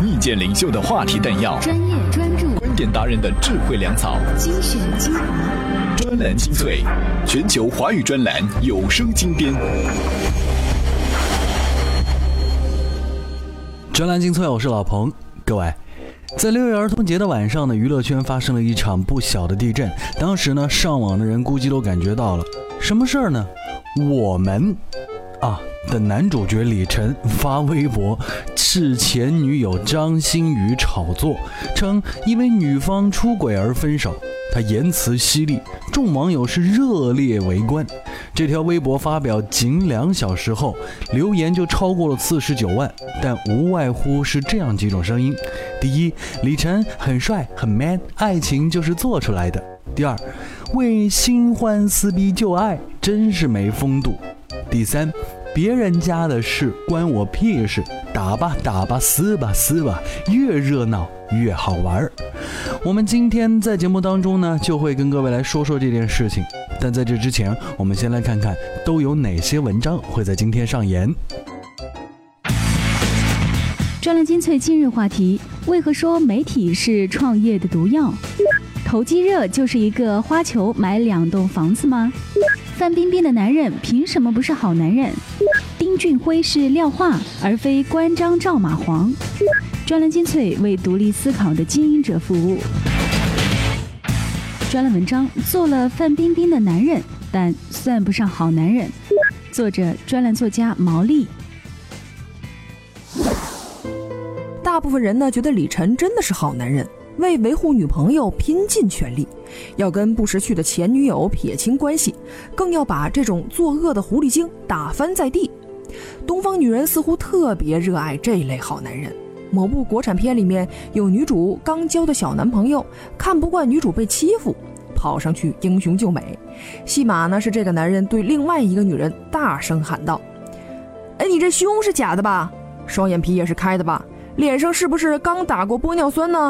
意见领袖的话题弹药，专业专注，观点达人的智慧粮草，精选精华，专栏精粹，全球华语专栏有声精编。专栏精粹，我是老彭。各位，在六一儿童节的晚上呢，娱乐圈发生了一场不小的地震。当时呢，上网的人估计都感觉到了什么事儿呢？我们啊的男主角李晨发微博斥前女友张馨予炒作，称因为女方出轨而分手。他言辞犀利，众网友是热烈围观。这条微博发表仅两小时后，留言就超过了四十九万，但无外乎是这样几种声音：第一，李晨很帅很 man，爱情就是做出来的；第二，为新欢撕逼旧爱，真是没风度；第三，别人家的事关我屁事，打吧打吧，撕吧撕吧，越热闹越好玩儿。我们今天在节目当中呢，就会跟各位来说说这件事情。但在这之前，我们先来看看都有哪些文章会在今天上演。专栏精粹今日话题：为何说媒体是创业的毒药？投机热就是一个花球买两栋房子吗？范冰冰的男人凭什么不是好男人？丁俊晖是廖化而非关张赵马黄。专栏精粹为独立思考的经营者服务。专栏文章做了范冰冰的男人，但算不上好男人。作者：专栏作家毛利。大部分人呢觉得李晨真的是好男人，为维护女朋友拼尽全力，要跟不识趣的前女友撇清关系，更要把这种作恶的狐狸精打翻在地。东方女人似乎特别热爱这类好男人。某部国产片里面有女主刚交的小男朋友，看不惯女主被欺负，跑上去英雄救美。戏码呢是这个男人对另外一个女人大声喊道：“哎，你这胸是假的吧？双眼皮也是开的吧？脸上是不是刚打过玻尿酸呢？”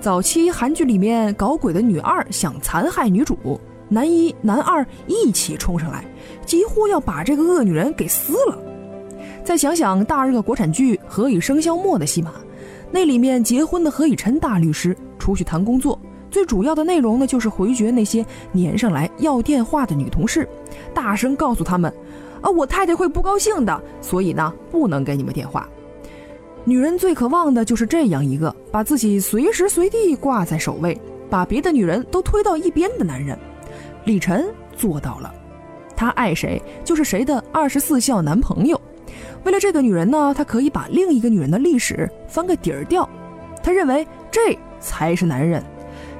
早期韩剧里面搞鬼的女二想残害女主，男一男二一起冲上来，几乎要把这个恶女人给撕了。再想想大热国产剧《何以笙箫默》的戏码，那里面结婚的何以琛大律师出去谈工作，最主要的内容呢就是回绝那些粘上来要电话的女同事，大声告诉他们：“啊，我太太会不高兴的，所以呢不能给你们电话。”女人最渴望的就是这样一个把自己随时随地挂在首位，把别的女人都推到一边的男人。李晨做到了，他爱谁就是谁的二十四孝男朋友。为了这个女人呢，他可以把另一个女人的历史翻个底儿掉。他认为这才是男人，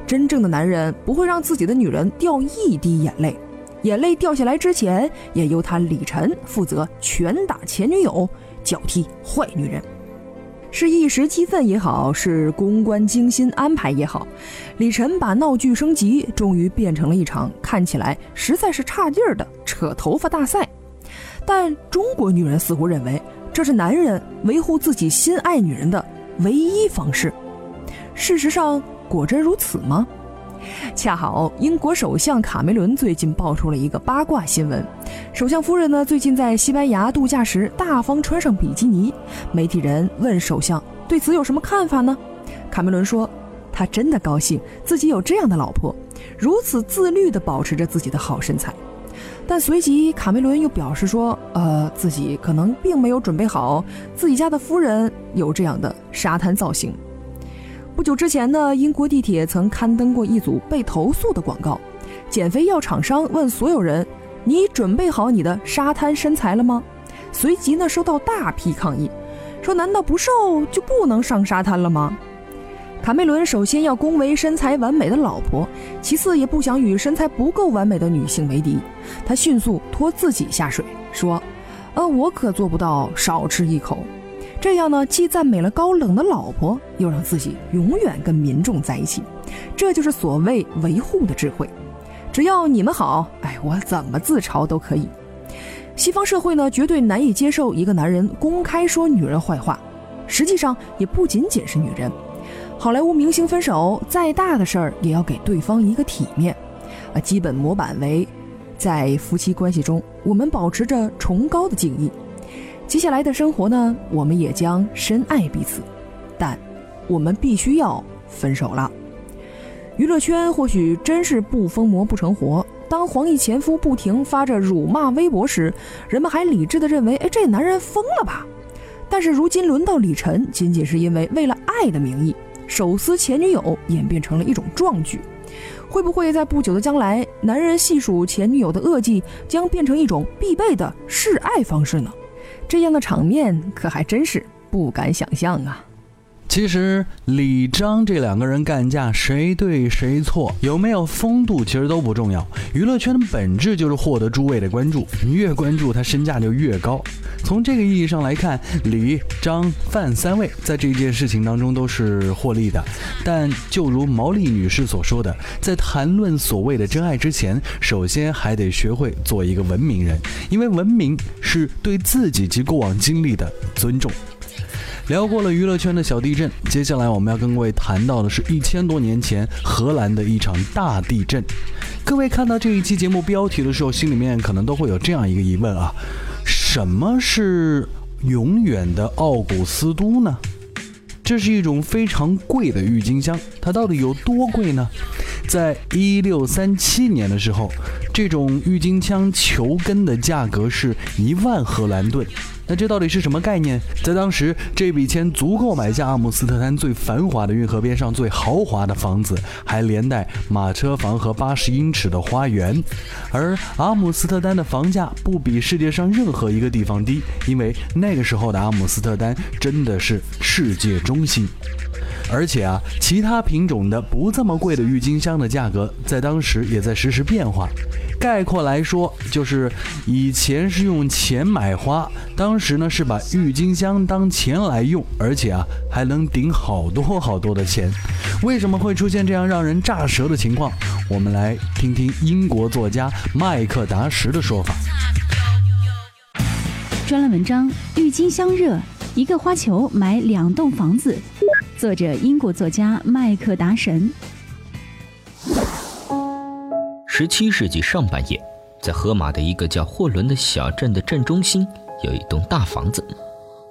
真正的男人不会让自己的女人掉一滴眼泪，眼泪掉下来之前，也由他李晨负责拳打前女友，脚踢坏女人。是一时激愤也好，是公关精心安排也好，李晨把闹剧升级，终于变成了一场看起来实在是差劲儿的扯头发大赛。但中国女人似乎认为这是男人维护自己心爱女人的唯一方式。事实上，果真如此吗？恰好英国首相卡梅伦最近爆出了一个八卦新闻：首相夫人呢最近在西班牙度假时大方穿上比基尼。媒体人问首相对此有什么看法呢？卡梅伦说，他真的高兴自己有这样的老婆，如此自律地保持着自己的好身材。但随即，卡梅伦又表示说：“呃，自己可能并没有准备好自己家的夫人有这样的沙滩造型。”不久之前呢，英国地铁曾刊登过一组被投诉的广告，减肥药厂商问所有人：“你准备好你的沙滩身材了吗？”随即呢，收到大批抗议，说：“难道不瘦就不能上沙滩了吗？”卡梅伦首先要恭维身材完美的老婆，其次也不想与身材不够完美的女性为敌。他迅速拖自己下水，说：“呃，我可做不到少吃一口。这样呢，既赞美了高冷的老婆，又让自己永远跟民众在一起。这就是所谓维护的智慧。只要你们好，哎，我怎么自嘲都可以。西方社会呢，绝对难以接受一个男人公开说女人坏话。实际上，也不仅仅是女人。”好莱坞明星分手，再大的事儿也要给对方一个体面，啊，基本模板为，在夫妻关系中，我们保持着崇高的敬意。接下来的生活呢，我们也将深爱彼此，但我们必须要分手了。娱乐圈或许真是不疯魔不成活。当黄奕前夫不停发着辱骂微博时，人们还理智地认为，哎，这男人疯了吧？但是如今轮到李晨，仅仅是因为为了爱的名义，手撕前女友演变成了一种壮举。会不会在不久的将来，男人细数前女友的恶迹，将变成一种必备的示爱方式呢？这样的场面可还真是不敢想象啊！其实李张这两个人干架，谁对谁错，有没有风度，其实都不重要。娱乐圈的本质就是获得诸位的关注，越关注他，身价就越高。从这个意义上来看，李、张、范三位在这件事情当中都是获利的。但就如毛利女士所说的，在谈论所谓的真爱之前，首先还得学会做一个文明人，因为文明是对自己及过往经历的尊重。聊过了娱乐圈的小地震，接下来我们要跟各位谈到的是一千多年前荷兰的一场大地震。各位看到这一期节目标题的时候，心里面可能都会有这样一个疑问啊：什么是永远的奥古斯都呢？这是一种非常贵的郁金香，它到底有多贵呢？在一六三七年的时候，这种郁金香球根的价格是一万荷兰盾。那这到底是什么概念？在当时，这笔钱足够买下阿姆斯特丹最繁华的运河边上最豪华的房子，还连带马车房和八十英尺的花园。而阿姆斯特丹的房价不比世界上任何一个地方低，因为那个时候的阿姆斯特丹真的是世界中心。而且啊，其他品种的不这么贵的郁金香的价格，在当时也在实时变化。概括来说，就是以前是用钱买花，当时呢是把郁金香当钱来用，而且啊还能顶好多好多的钱。为什么会出现这样让人炸舌的情况？我们来听听英国作家麦克达什的说法。专栏文章：郁金香热，一个花球买两栋房子。作者：英国作家麦克达什。十七世纪上半叶，在荷马的一个叫霍伦的小镇的镇中心，有一栋大房子，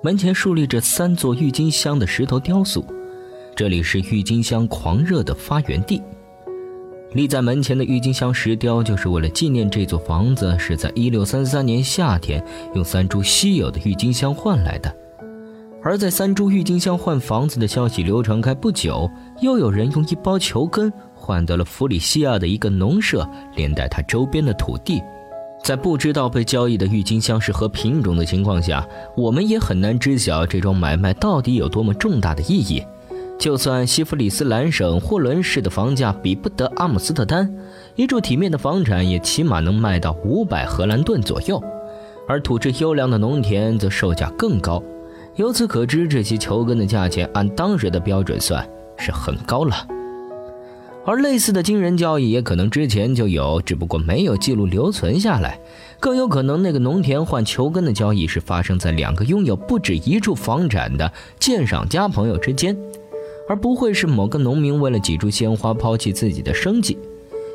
门前竖立着三座郁金香的石头雕塑。这里是郁金香狂热的发源地。立在门前的郁金香石雕，就是为了纪念这座房子是在一六三三年夏天用三株稀有的郁金香换来的。而在三株郁金香换房子的消息流传开不久，又有人用一包球根。换得了弗里西亚的一个农舍，连带它周边的土地。在不知道被交易的郁金香是何品种的情况下，我们也很难知晓这桩买卖到底有多么重大的意义。就算西弗里斯兰省霍伦市的房价比不得阿姆斯特丹，一处体面的房产也起码能卖到五百荷兰盾左右，而土质优良的农田则售价更高。由此可知，这些球根的价钱按当时的标准算是很高了。而类似的惊人交易也可能之前就有，只不过没有记录留存下来。更有可能，那个农田换球根的交易是发生在两个拥有不止一处房产的鉴赏家朋友之间，而不会是某个农民为了几株鲜花抛弃自己的生计。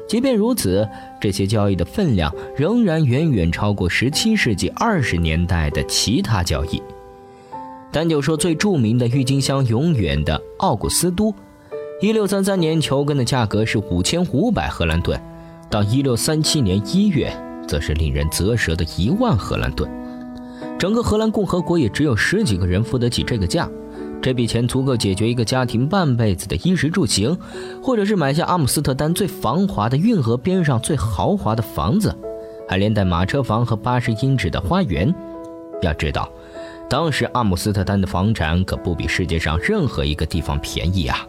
即便如此，这些交易的分量仍然远远超过17世纪20年代的其他交易。单就说最著名的郁金香永远的奥古斯都。一六三三年，球根的价格是五千五百荷兰盾，到一六三七年一月，则是令人啧舌的一万荷兰盾。整个荷兰共和国也只有十几个人付得起这个价，这笔钱足够解决一个家庭半辈子的衣食住行，或者是买下阿姆斯特丹最繁华的运河边上最豪华的房子，还连带马车房和八十英尺的花园。要知道，当时阿姆斯特丹的房产可不比世界上任何一个地方便宜啊。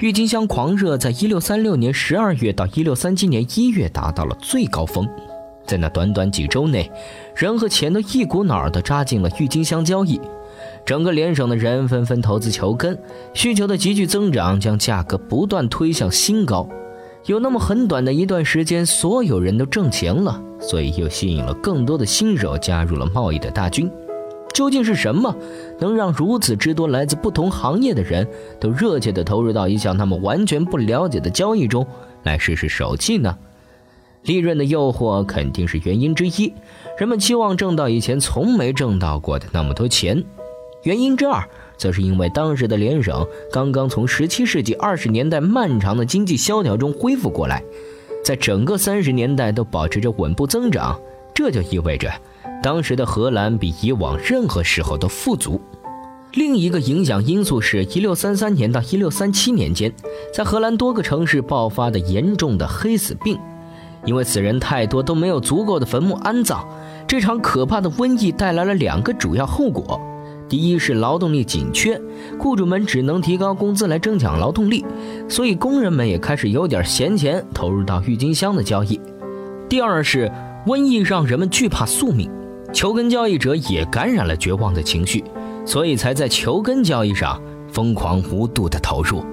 郁金香狂热在一六三六年十二月到一六三七年一月达到了最高峰，在那短短几周内，人和钱都一股脑儿地扎进了郁金香交易，整个联省的人纷纷投资求根，需求的急剧增长将价格不断推向新高。有那么很短的一段时间，所有人都挣钱了，所以又吸引了更多的新手加入了贸易的大军。究竟是什么能让如此之多来自不同行业的人都热切地投入到一项他们完全不了解的交易中来试试手气呢？利润的诱惑肯定是原因之一，人们期望挣到以前从没挣到过的那么多钱。原因之二则是因为当时的联省刚刚从17世纪20年代漫长的经济萧条中恢复过来，在整个30年代都保持着稳步增长，这就意味着当时的荷兰比以往任何时候都富足。另一个影响因素是1633年到1637年间，在荷兰多个城市爆发的严重的黑死病，因为死人太多都没有足够的坟墓安葬。这场可怕的瘟疫带来了两个主要后果：第一是劳动力紧缺，雇主们只能提高工资来争抢劳动力，所以工人们也开始有点闲钱投入到郁金香的交易；第二是瘟疫让人们惧怕宿命，球根交易者也感染了绝望的情绪，所以才在球根交易上疯狂无度的投入。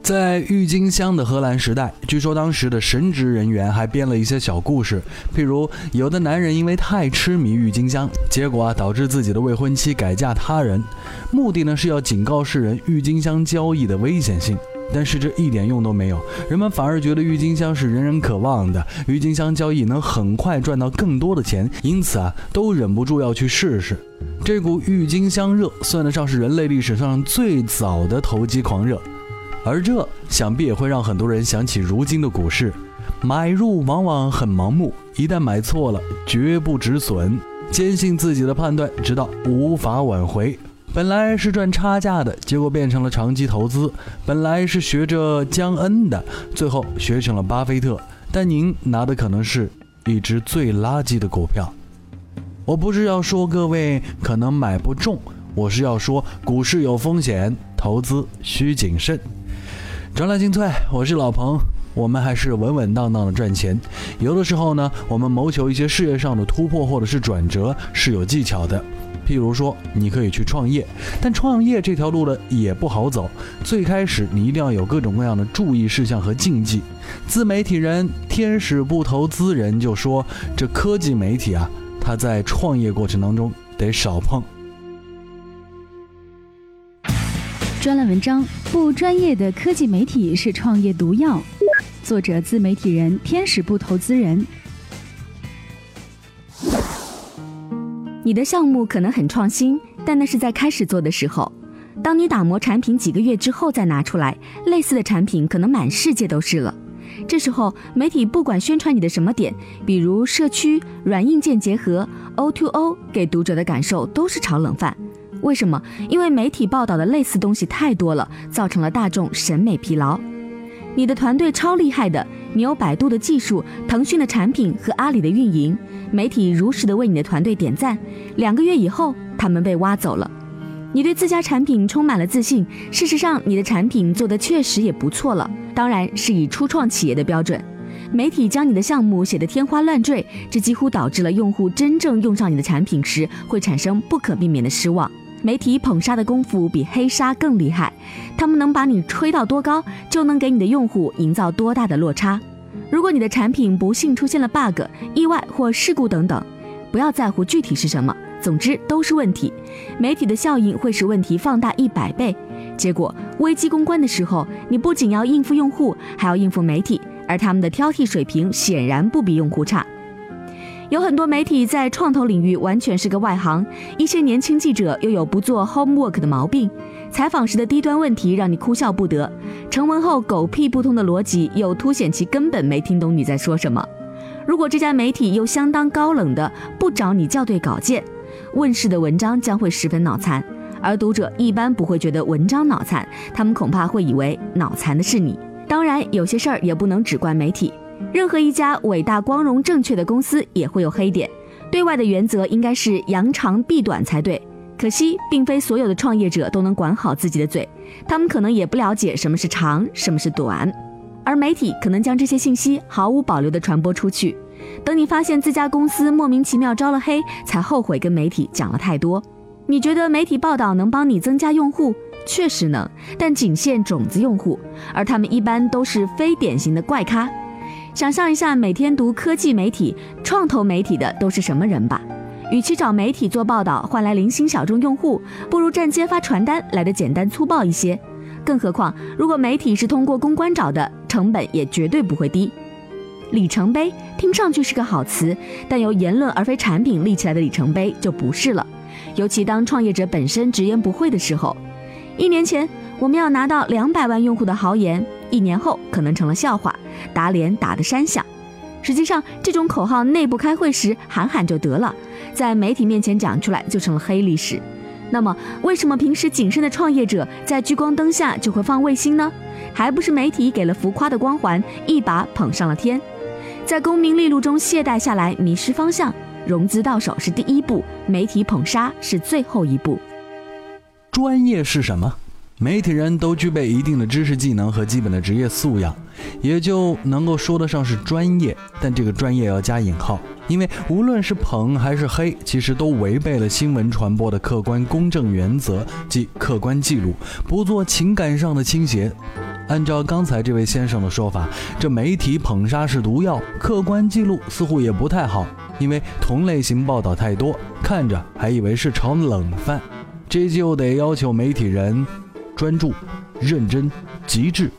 在郁金香的荷兰时代，据说当时的神职人员还编了一些小故事，譬如有的男人因为太痴迷郁金香，结果啊导致自己的未婚妻改嫁他人，目的呢是要警告世人郁金香交易的危险性。但是这一点用都没有，人们反而觉得郁金香是人人渴望的，郁金香交易能很快赚到更多的钱，因此啊都忍不住要去试试。这股郁金香热算得上是人类历史上最早的投机狂热。而这想必也会让很多人想起如今的股市，买入往往很盲目，一旦买错了，绝不止损，坚信自己的判断，直到无法挽回。本来是赚差价的，结果变成了长期投资；本来是学着江恩的，最后学成了巴菲特。但您拿的可能是一只最垃圾的股票。我不是要说各位可能买不中，我是要说股市有风险，投资需谨慎。专栏精粹，我是老彭，我们还是稳稳当当的赚钱。有的时候呢，我们谋求一些事业上的突破或者是转折是有技巧的。譬如说，你可以去创业，但创业这条路呢也不好走。最开始你一定要有各种各样的注意事项和禁忌。自媒体人天使不投资人就说，这科技媒体啊，他在创业过程当中得少碰。专栏文章：不专业的科技媒体是创业毒药。作者：自媒体人天使不投资人。你的项目可能很创新，但那是在开始做的时候。当你打磨产品几个月之后再拿出来，类似的产品可能满世界都是了。这时候，媒体不管宣传你的什么点，比如社区、软硬件结合、O2O，给读者的感受都是炒冷饭。为什么？因为媒体报道的类似东西太多了，造成了大众审美疲劳。你的团队超厉害的，你有百度的技术、腾讯的产品和阿里的运营，媒体如实的为你的团队点赞。两个月以后，他们被挖走了。你对自家产品充满了自信，事实上你的产品做的确实也不错了，当然是以初创企业的标准。媒体将你的项目写得天花乱坠，这几乎导致了用户真正用上你的产品时会产生不可避免的失望。媒体捧杀的功夫比黑杀更厉害，他们能把你吹到多高，就能给你的用户营造多大的落差。如果你的产品不幸出现了 bug、意外或事故等等，不要在乎具体是什么，总之都是问题。媒体的效应会使问题放大一百倍，结果危机公关的时候，你不仅要应付用户，还要应付媒体，而他们的挑剔水平显然不比用户差。有很多媒体在创投领域完全是个外行，一些年轻记者又有不做 homework 的毛病，采访时的低端问题让你哭笑不得，成文后狗屁不通的逻辑又凸显其根本没听懂你在说什么。如果这家媒体又相当高冷的不找你校对稿件，问世的文章将会十分脑残，而读者一般不会觉得文章脑残，他们恐怕会以为脑残的是你。当然，有些事儿也不能只怪媒体。任何一家伟大、光荣、正确的公司也会有黑点，对外的原则应该是扬长避短才对。可惜，并非所有的创业者都能管好自己的嘴，他们可能也不了解什么是长，什么是短，而媒体可能将这些信息毫无保留地传播出去。等你发现自家公司莫名其妙招了黑，才后悔跟媒体讲了太多。你觉得媒体报道能帮你增加用户？确实能，但仅限种子用户，而他们一般都是非典型的怪咖。想象一下，每天读科技媒体、创投媒体的都是什么人吧？与其找媒体做报道换来零星小众用户，不如站街发传单来的简单粗暴一些。更何况，如果媒体是通过公关找的，成本也绝对不会低。里程碑听上去是个好词，但由言论而非产品立起来的里程碑就不是了。尤其当创业者本身直言不讳的时候。一年前我们要拿到两百万用户的豪言，一年后可能成了笑话，打脸打得山响。实际上，这种口号内部开会时喊喊就得了，在媒体面前讲出来就成了黑历史。那么，为什么平时谨慎的创业者在聚光灯下就会放卫星呢？还不是媒体给了浮夸的光环，一把捧上了天。在功名利禄中懈怠下来，迷失方向。融资到手是第一步，媒体捧杀是最后一步。专业是什么？媒体人都具备一定的知识技能和基本的职业素养，也就能够说得上是专业。但这个专业要加引号，因为无论是捧还是黑，其实都违背了新闻传播的客观公正原则，即客观记录，不做情感上的倾斜。按照刚才这位先生的说法，这媒体捧杀是毒药，客观记录似乎也不太好，因为同类型报道太多，看着还以为是炒冷饭。这就得要求媒体人。专注、认真、极致、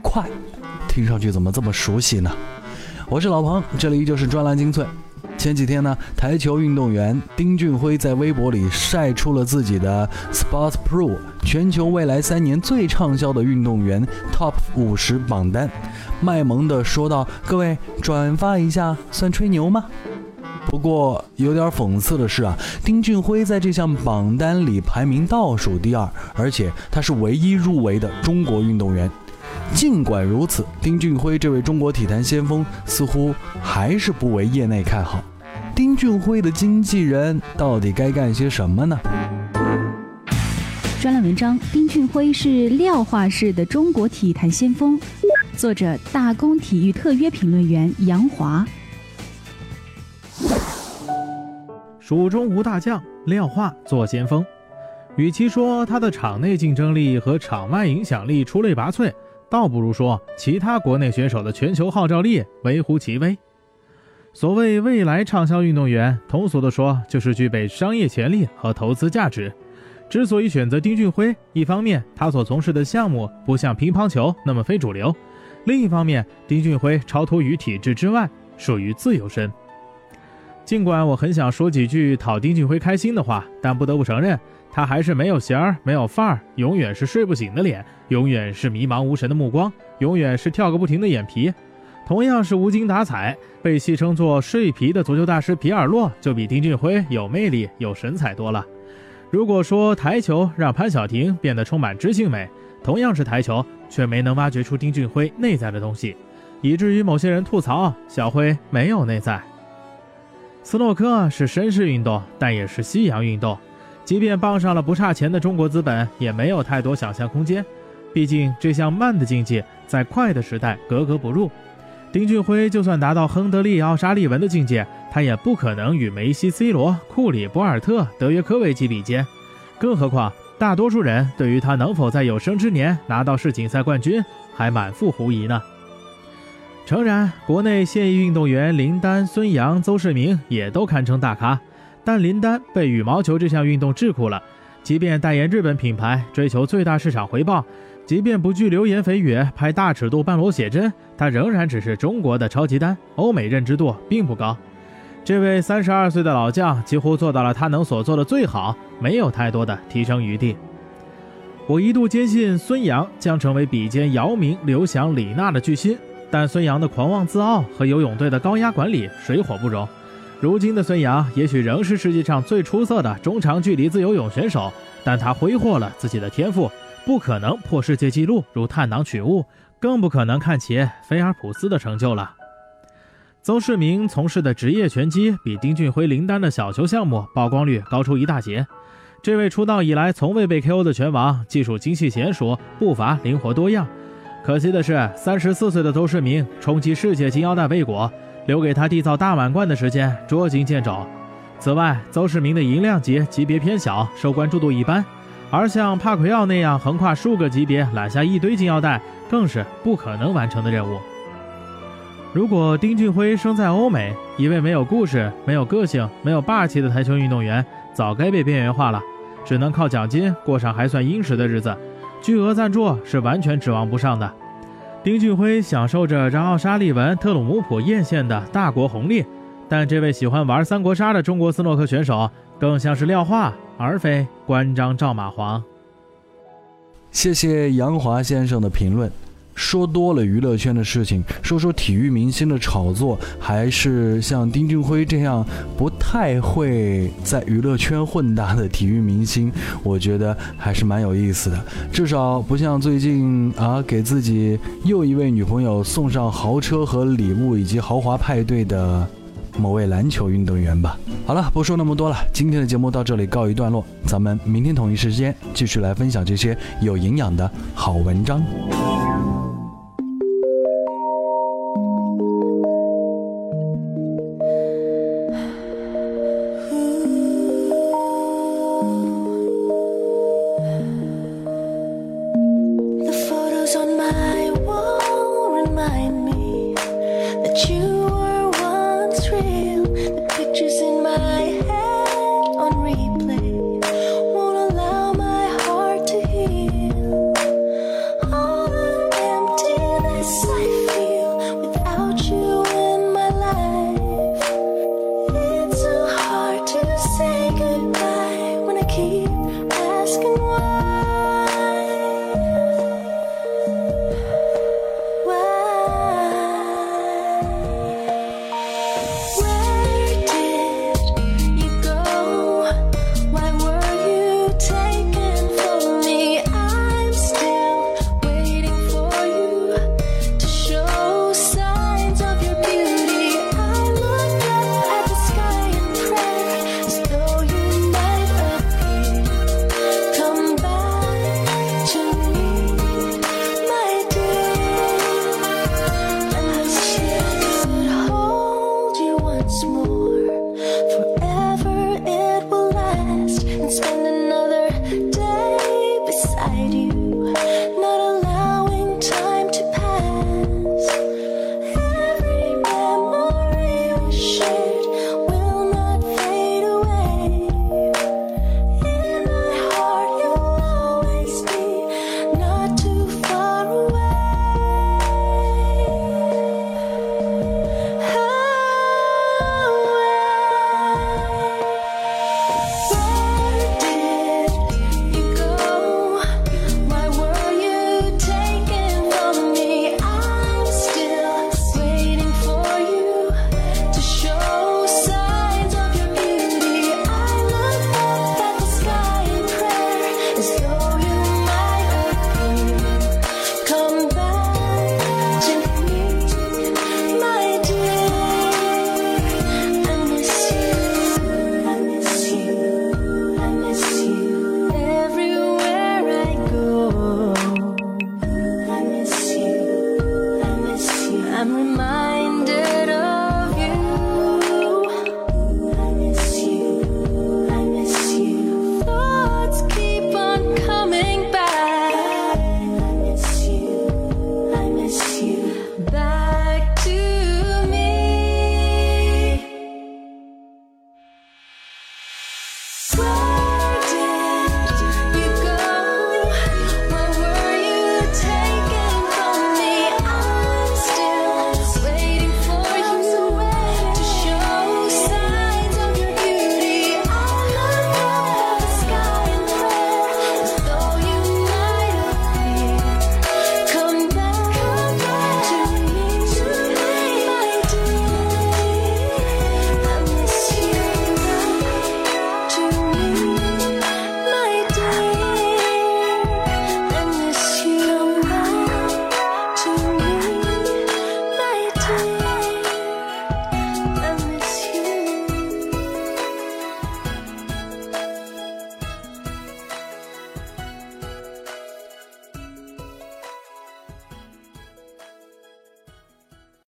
快，听上去怎么这么熟悉呢？我是老彭，这里依旧是专栏精粹。前几天呢，台球运动员丁俊晖在微博里晒出了自己的 Sports Pro 全球未来三年最畅销的运动员 Top 五十榜单，卖萌的说道：“各位转发一下，算吹牛吗？”不过有点讽刺的是啊，丁俊晖在这项榜单里排名倒数第二，而且他是唯一入围的中国运动员。尽管如此，丁俊晖这位中国体坛先锋似乎还是不为业内看好。丁俊晖的经纪人到底该干些什么呢？专栏文章：丁俊晖是廖化式的中国体坛先锋。作者：大公体育特约评论员杨华。蜀中无大将，廖化做先锋。与其说他的场内竞争力和场外影响力出类拔萃，倒不如说其他国内选手的全球号召力微乎其微。所谓未来畅销运动员，通俗的说就是具备商业潜力和投资价值。之所以选择丁俊晖，一方面他所从事的项目不像乒乓球那么非主流，另一方面丁俊晖超脱于体制之外，属于自由身。尽管我很想说几句讨丁俊晖开心的话，但不得不承认，他还是没有型儿，没有范儿，永远是睡不醒的脸，永远是迷茫无神的目光，永远是跳个不停的眼皮。同样是无精打采，被戏称作“睡皮”的足球大师皮尔洛，就比丁俊晖有魅力、有神采多了。如果说台球让潘晓婷变得充满知性美，同样是台球，却没能挖掘出丁俊晖内在的东西，以至于某些人吐槽小辉没有内在。斯诺克是绅士运动，但也是西洋运动。即便傍上了不差钱的中国资本，也没有太多想象空间。毕竟这项慢的竞技在快的时代格格不入。丁俊晖就算达到亨德利、奥沙利文的境界，他也不可能与梅西、C 罗、库里、博尔特、德约科维奇比肩。更何况，大多数人对于他能否在有生之年拿到世锦赛冠军，还满腹狐疑呢。诚然，国内现役运动员林丹、孙杨、邹市明也都堪称大咖，但林丹被羽毛球这项运动桎梏了。即便代言日本品牌，追求最大市场回报，即便不惧流言蜚语，拍大尺度半裸写真，他仍然只是中国的超级丹，欧美认知度并不高。这位三十二岁的老将几乎做到了他能所做的最好，没有太多的提升余地。我一度坚信孙杨将成为比肩姚明、刘翔、李娜的巨星。但孙杨的狂妄自傲和游泳队的高压管理水火不容。如今的孙杨也许仍是世界上最出色的中长距离自由泳选手，但他挥霍了自己的天赋，不可能破世界纪录如探囊取物，更不可能看齐菲尔普斯的成就了。邹市明从事的职业拳击比丁俊晖、林丹的小球项目曝光率高出一大截。这位出道以来从未被 KO 的拳王，技术精细娴熟，步伐灵活多样。可惜的是，三十四岁的邹市明冲击世界金腰带未果，留给他缔造大满贯的时间捉襟见肘。此外，邹市明的银量级级别偏小，受关注度一般，而像帕奎奥那样横跨数个级别揽下一堆金腰带，更是不可能完成的任务。如果丁俊晖生在欧美，一位没有故事、没有个性、没有霸气的台球运动员，早该被边缘化了，只能靠奖金过上还算殷实的日子。巨额赞助是完全指望不上的。丁俊晖享受着让奥沙利文、特鲁姆普艳羡的大国红利，但这位喜欢玩三国杀的中国斯诺克选手，更像是廖化，而非关张赵马黄。谢谢杨华先生的评论。说多了娱乐圈的事情，说说体育明星的炒作，还是像丁俊晖这样不太会在娱乐圈混搭的体育明星，我觉得还是蛮有意思的。至少不像最近啊，给自己又一位女朋友送上豪车和礼物以及豪华派对的某位篮球运动员吧。好了，不说那么多了，今天的节目到这里告一段落，咱们明天同一时间继续来分享这些有营养的好文章。